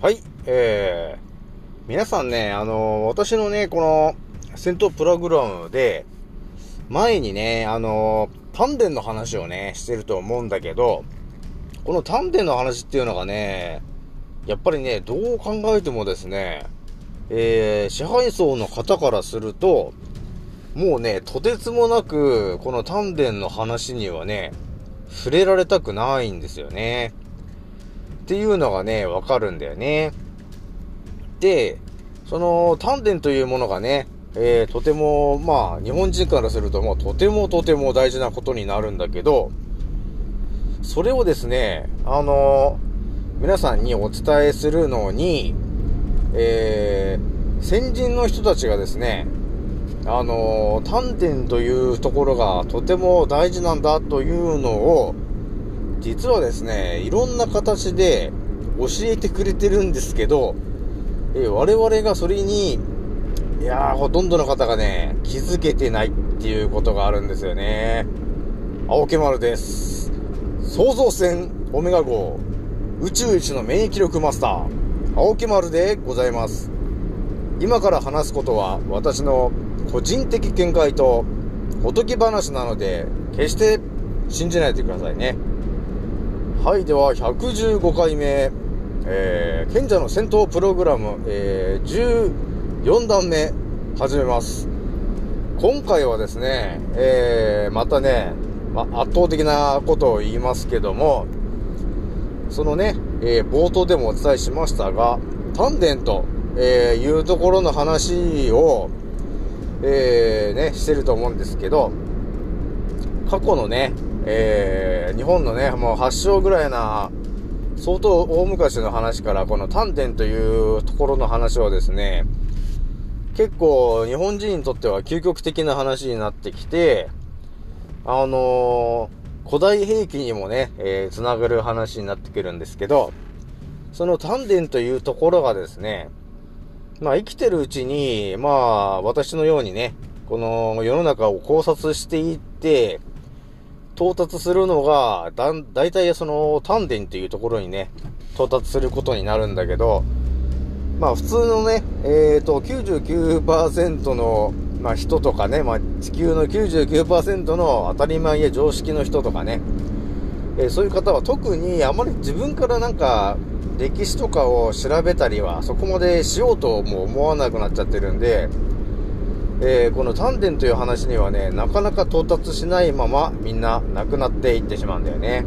はい、えー、皆さんね、あのー、私のね、この、戦闘プログラムで、前にね、あのー、丹田の話をね、してると思うんだけど、この丹田の話っていうのがね、やっぱりね、どう考えてもですね、えー、支配層の方からすると、もうね、とてつもなく、この丹田の話にはね、触れられたくないんですよね。っていうのがね、わかるんだよね。で、その丹田というものがね、えー、とても、まあ、日本人からすると、もうとてもとても大事なことになるんだけど、それをですね、あの皆さんにお伝えするのに、えー、先人の人たちがですね、あのー、丹田というところがとても大事なんだというのを、実はですね、いろんな形で教えてくれてるんですけど、え、我々がそれに、いやー、ほとんどの方がね、気づけてないっていうことがあるんですよね。青木丸です。創造船オメガ号宇宙一の免疫力マスター、青木丸でございます。今から話すことは私の個人的見解とおとぎ話なので、決して信じないでくださいね。はい、では115回目、えー、賢者の戦闘プログラム、えー、14段目始めます。今回はですね、えー、またね、ま、圧倒的なことを言いますけども、そのね、えー、冒頭でもお伝えしましたが、丹田と、え、いうところの話を、えー、ね、してると思うんですけど、過去のね、えー、日本のね、もう発祥ぐらいな、相当大昔の話から、この丹田というところの話をですね、結構日本人にとっては究極的な話になってきて、あの古代兵器にもね、えー、つながる話になってくるんですけど、その丹田というところがですね、まあ生きてるうちに、まあ私のようにね、この世の中を考察していって、到達するのが、だ、だいたいその丹田というところにね、到達することになるんだけど、まあ普通のね、えっ、ー、と99%のまあ、人とかね、まあ、地球の99%の当たり前や常識の人とかね、えー、そういう方は特にあまり自分からなんか歴史とかを調べたりはそこまでしようとも思わなくなっちゃってるんで、えー、この丹田という話にはね、なかなか到達しないままみんな亡くなっていってしまうんだよね。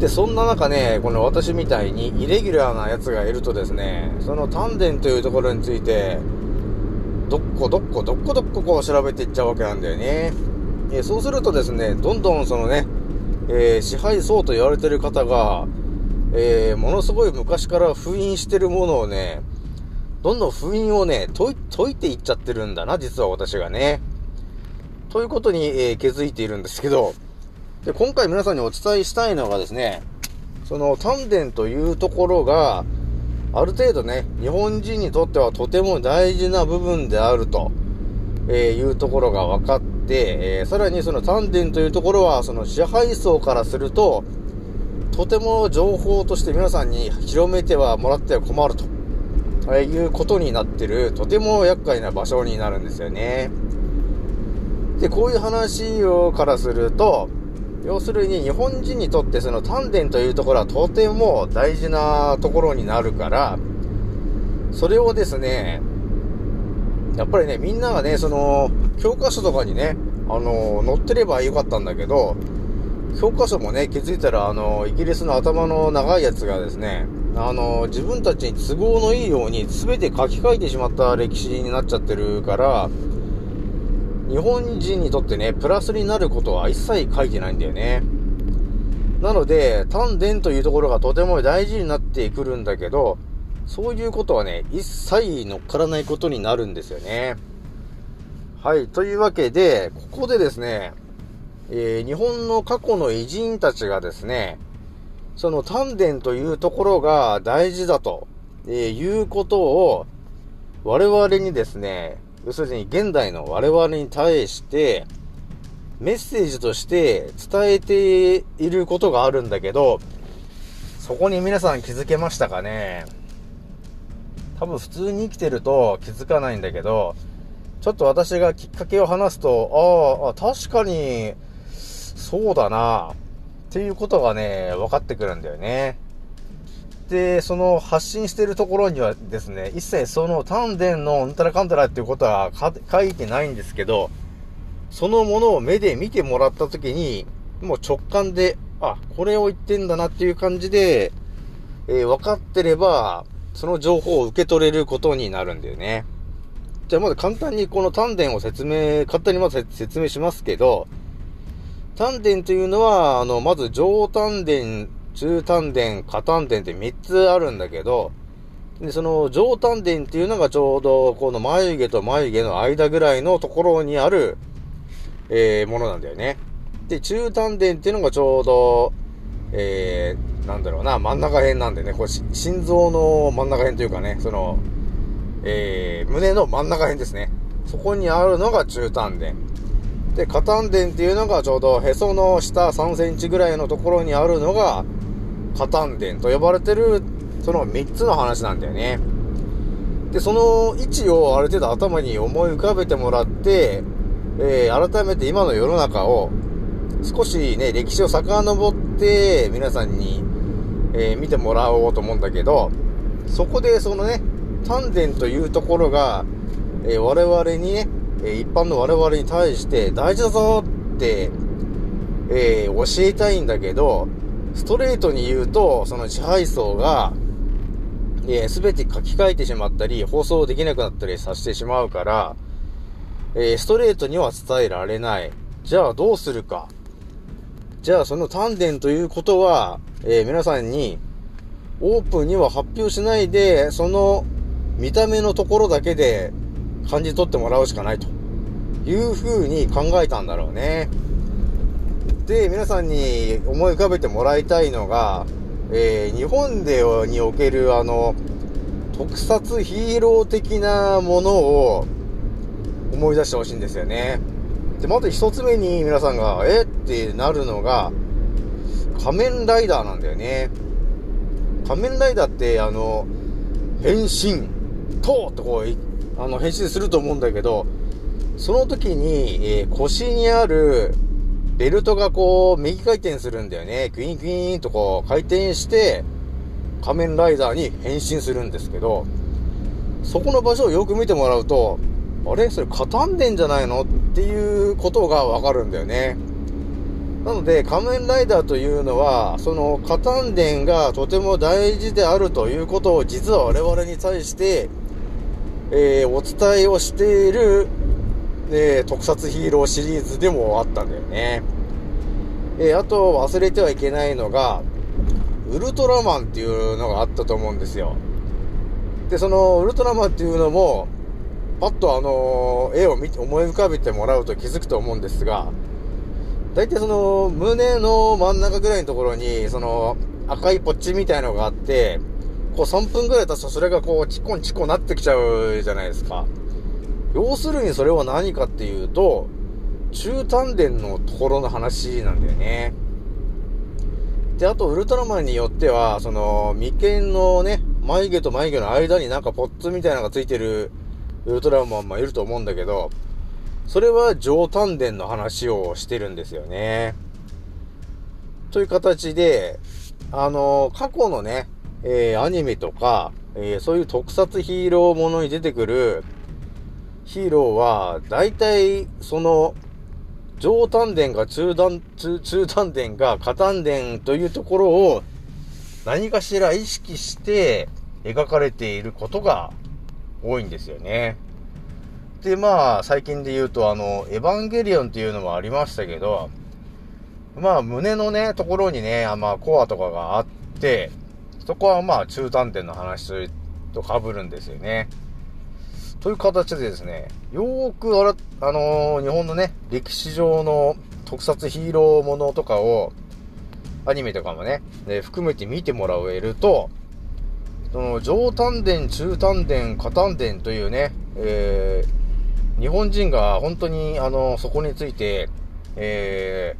で、そんな中ね、この私みたいにイレギュラーなやつがいるとですね、その丹田というところについて、どっこどっこどっこどっここう調べていっちゃうわけなんだよね。えー、そうするとですね、どんどんそのね、えー、支配層と言われてる方が、えー、ものすごい昔から封印してるものをね、どんどん封印をね、解いていっちゃってるんだな、実は私がね。ということに、えー、気づいているんですけど、で、今回皆さんにお伝えしたいのがですね、その丹田というところが、ある程度ね、日本人にとってはとても大事な部分であると、えいうところが分かって、えー、さらにその丹田というところは、その支配層からすると、とても情報として皆さんに広めてはもらっては困ると、えいうことになってる、とても厄介な場所になるんですよね。で、こういう話をからすると、要するに日本人にとってその丹田というところはとても大事なところになるから、それをですね、やっぱりね、みんながね、その、教科書とかにね、あの、載ってればよかったんだけど、教科書もね、気づいたら、あの、イギリスの頭の長いやつがですね、あの、自分たちに都合のいいように全て書き換えてしまった歴史になっちゃってるから、日本人にとってね、プラスになることは一切書いてないんだよね。なので、丹田というところがとても大事になってくるんだけど、そういうことはね、一切乗っからないことになるんですよね。はい。というわけで、ここでですね、えー、日本の過去の偉人たちがですね、その丹田というところが大事だと、え、いうことを我々にですね、要するに現代の我々に対してメッセージとして伝えていることがあるんだけど、そこに皆さん気づけましたかね？多分普通に生きてると気づかないんだけど、ちょっと私がきっかけを話すと、ああ、確かに、そうだな、っていうことがね、分かってくるんだよね。で、その発信してるところにはですね、一切その丹田のうんたらかんたらっていうことは書いてないんですけど、そのものを目で見てもらった時に、もう直感で、あ、これを言ってんだなっていう感じで、えー、分かってれば、その情報を受け取れることになるんだよね。じゃあまず簡単にこの丹田を説明、簡単にまず説明しますけど、丹田というのは、あの、まず上丹田、中丹田、下丹田って3つあるんだけど、で、その上丹田っていうのがちょうどこの眉毛と眉毛の間ぐらいのところにある、えー、ものなんだよね。で、中丹田っていうのがちょうど、えー、なんだろうな、真ん中辺なんでね、これ心臓の真ん中辺というかね、その、えー、胸の真ん中辺ですね。そこにあるのが中丹田。で、下丹田っていうのがちょうどへその下3センチぐらいのところにあるのが、下丹田と呼ばれてる、その3つの話なんだよね。で、その位置をある程度頭に思い浮かべてもらって、えー、改めて今の世の中を少しね、歴史を遡って皆さんに、えー、見てもらおうと思うんだけど、そこでそのね、丹田というところが、えー、我々にね、え一般の我々に対して大事だぞって、え教えたいんだけど、ストレートに言うと、その支配層が、えー、全て書き換えてしまったり、放送できなくなったりさせてしまうから、えー、ストレートには伝えられない。じゃあどうするか。じゃあその丹田ということは、えー、皆さんにオープンには発表しないで、その見た目のところだけで感じ取ってもらうしかないという風に考えたんだろうね。で、皆さんに思い浮かべてもらいたいのが、えー、日本でにおけるあの、特撮ヒーロー的なものを思い出してほしいんですよね。で、まず一つ目に皆さんが、え？ってなるのが、仮面ライダーなんだよね。仮面ライダーって、あの、変身、とってこう、あの、変身すると思うんだけど、その時に、えー、腰にあるベルトがこう、右回転するんだよね。クイーンクイーンとこう、回転して、仮面ライダーに変身するんですけど、そこの場所をよく見てもらうと、あれ？それ、カタんでんじゃないの？っていうことがわかるんだよね。なので、仮面ライダーというのは、その、カタンデンがとても大事であるということを、実は我々に対して、えー、お伝えをしている、えー、特撮ヒーローシリーズでもあったんだよね。えー、あと忘れてはいけないのが、ウルトラマンっていうのがあったと思うんですよ。で、そのウルトラマンっていうのも、パッとあの絵を見て、思い浮かべてもらうと気づくと思うんですが、大体その、胸の真ん中ぐらいのところに、その、赤いポッチみたいのがあって、こう3分ぐらい経つとそれがこう、チコンチコンなってきちゃうじゃないですか。要するにそれは何かっていうと、中丹田のところの話なんだよね。で、あと、ウルトラマンによっては、その、眉間のね、眉毛と眉毛の間になんかポッツみたいなのがついてるウルトラマンもいると思うんだけど、それは上丹田の話をしてるんですよね。という形で、あの、過去のね、えー、アニメとか、えー、そういう特撮ヒーローものに出てくるヒーローは、大体、その、上丹田が中段、中、中丹田が下丹田というところを何かしら意識して描かれていることが多いんですよね。で、まあ、最近で言うと、あの、エヴァンゲリオンっていうのもありましたけど、まあ、胸のね、ところにね、まあ、コアとかがあって、そこはまあ、中丹田の話と被るんですよね。という形でですね、よーくあら、あのー、日本のね、歴史上の特撮ヒーローものとかを、アニメとかもね、含めて見てもらえると、その上丹田、中丹田、下丹田というね、えー、日本人が本当にあの、そこについて、え、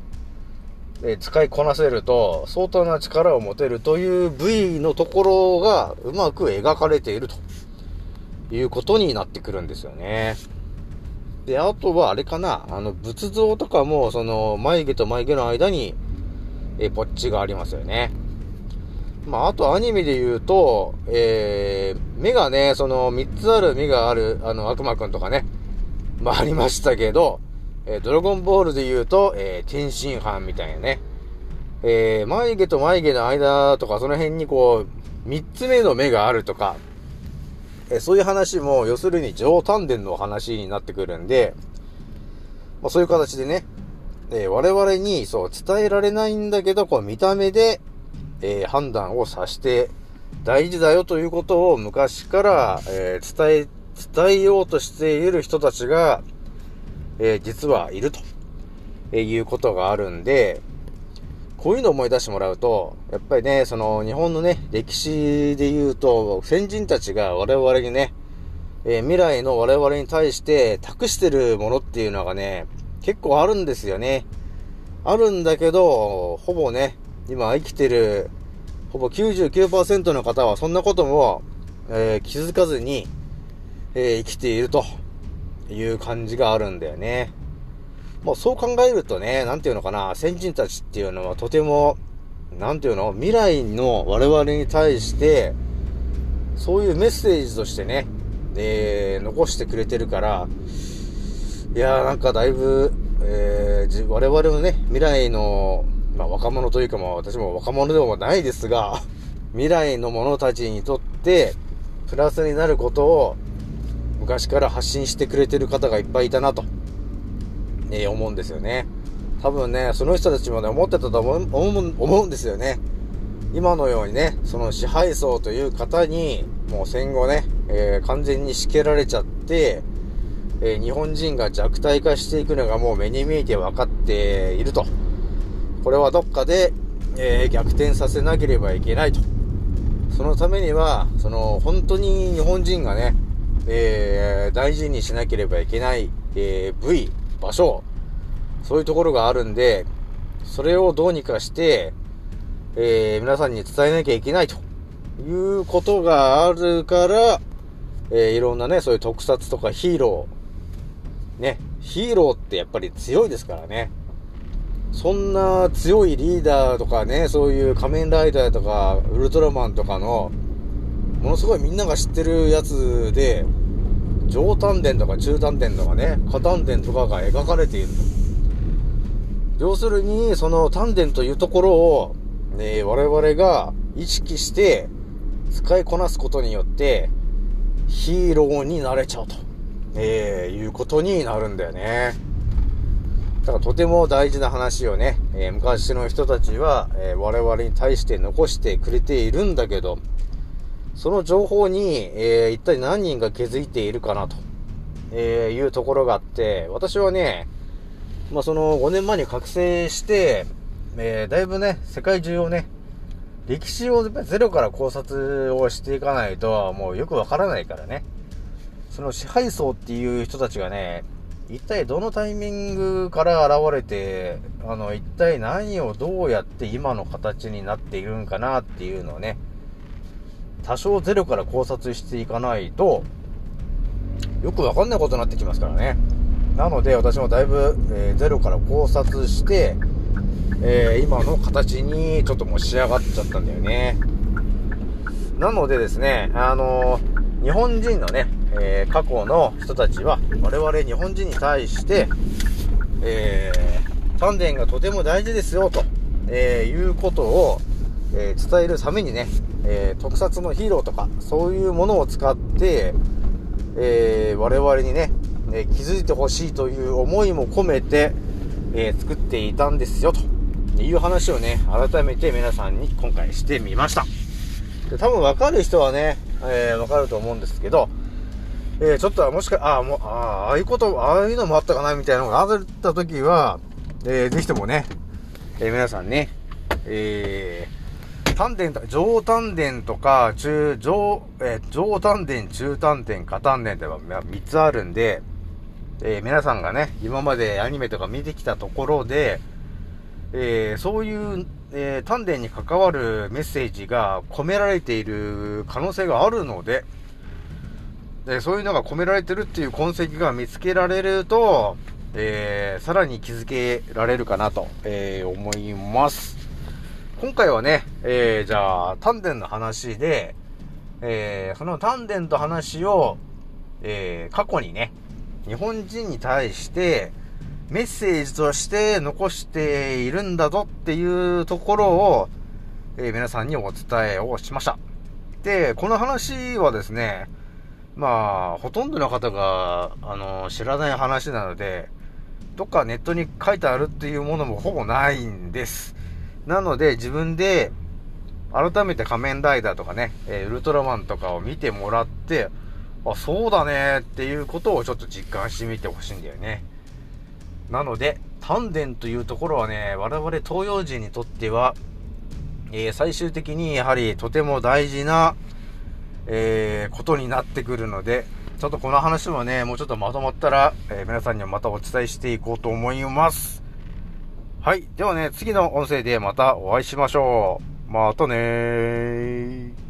え使いこなせると、相当な力を持てるという部位のところがうまく描かれているということになってくるんですよね。で、あとはあれかな、あの、仏像とかも、その、眉毛と眉毛の間に、えポッチがありますよね。まあ、あとアニメで言うと、えー、目がね、その、三つある目がある、あの、悪魔くんとかね、まあ、ありましたけど、えー、ドラゴンボールで言うと、えー、天津飯みたいなね。えー、眉毛と眉毛の間とか、その辺にこう、三つ目の目があるとか、え、そういう話も、要するに上丹田の話になってくるんで、まあ、そういう形でね、え、我々にそう伝えられないんだけど、こう見た目で、え、判断をさして大事だよということを昔から、え、伝え、伝えようとしている人たちが、えー、実はいると、えいうことがあるんで、こういうのを思い出してもらうと、やっぱりね、その日本のね、歴史で言うと、先人たちが我々にね、えー、未来の我々に対して託してるものっていうのがね、結構あるんですよね。あるんだけど、ほぼね、今生きてる、ほぼ99%の方はそんなことも、えー、気づかずに、えー、生きているという感じがあるんだよね。もうそう考えるとね、なんていうのかな、先人たちっていうのはとても、なんていうの、未来の我々に対して、そういうメッセージとしてね、えー、残してくれてるから、いやーなんかだいぶ、えー、我々のね、未来の、まあ若者というかまあ私も若者でもないですが、未来の者たちにとって、プラスになることを昔から発信してくれてる方がいっぱいいたなと、えー、思うんですよね。多分ね、その人たちもね、思ってたと思う思うんですよね。今のようにね、その支配層という方に、もう戦後ね、えー、完全に仕切られちゃって、えー、日本人が弱体化していくのがもう目に見えて分かっていると。これはどっかで、えー、逆転させなければいけないと。そのためには、その、本当に日本人がね、えー、大事にしなければいけない、えー、部位、場所、そういうところがあるんで、それをどうにかして、えー、皆さんに伝えなきゃいけないということがあるから、えー、いろんなね、そういう特撮とかヒーロー、ね、ヒーローってやっぱり強いですからね。そんな強いリーダーとかね、そういう仮面ライダーとか、ウルトラマンとかの、ものすごいみんなが知ってるやつで、上丹田とか中丹田とかね、下丹田とかが描かれていると。要するに、その丹田というところを、ね、我々が意識して使いこなすことによって、ヒーローになれちゃうと、えー、いうことになるんだよね。だからとても大事な話をね、えー、昔の人たちは、えー、我々に対して残してくれているんだけど、その情報に、えー、一体何人が気づいているかなと、えー、いうところがあって、私はね、まあ、その5年前に覚醒して、えー、だいぶね、世界中をね、歴史をゼロから考察をしていかないと、もうよくわからないからね。その支配層っていう人たちがね、一体どのタイミングから現れて、あの、一体何をどうやって今の形になっているんかなっていうのをね、多少ゼロから考察していかないと、よくわかんないことになってきますからね。なので、私もだいぶ、えー、ゼロから考察して、えー、今の形にちょっともう仕上がっちゃったんだよね。なのでですね、あのー、日本人のね、え、過去の人たちは、我々日本人に対して、えー、丹田がとても大事ですよ、と、えいうことを、え伝えるためにね、えー、特撮のヒーローとか、そういうものを使って、えー、我々にね、え気づいてほしいという思いも込めて、えー、作っていたんですよ、という話をね、改めて皆さんに今回してみました。で多分わかる人はね、えー、わかると思うんですけど、えー、ちょっともしか、ああ、もう、ああ、ああいうこと、ああいうのもあったかな、みたいなのがあった時は、えー、ぜひともね、え、皆さんね、え、丹田と、上丹田とか、中、上、えー、上丹田、中丹田、下丹田って3つあるんで、えー、皆さんがね、今までアニメとか見てきたところで、えー、そういう、えー、丹田に関わるメッセージが込められている可能性があるので、でそういうのが込められてるっていう痕跡が見つけられると、えー、さらに気づけられるかなと、えー、思います。今回はね、えー、じゃあ、丹田の話で、えー、その丹田と話を、えー、過去にね、日本人に対してメッセージとして残しているんだぞっていうところを、えー、皆さんにお伝えをしました。で、この話はですね、まあ、ほとんどの方が、あの、知らない話なので、どっかネットに書いてあるっていうものもほぼないんです。なので、自分で、改めて仮面ライダーとかね、えー、ウルトラマンとかを見てもらって、あ、そうだねっていうことをちょっと実感してみてほしいんだよね。なので、丹田というところはね、我々東洋人にとっては、えー、最終的にやはりとても大事な、えー、ことになってくるので、ちょっとこの話もね、もうちょっとまとまったら、え、皆さんにはまたお伝えしていこうと思います。はい。ではね、次の音声でまたお会いしましょう。またねー。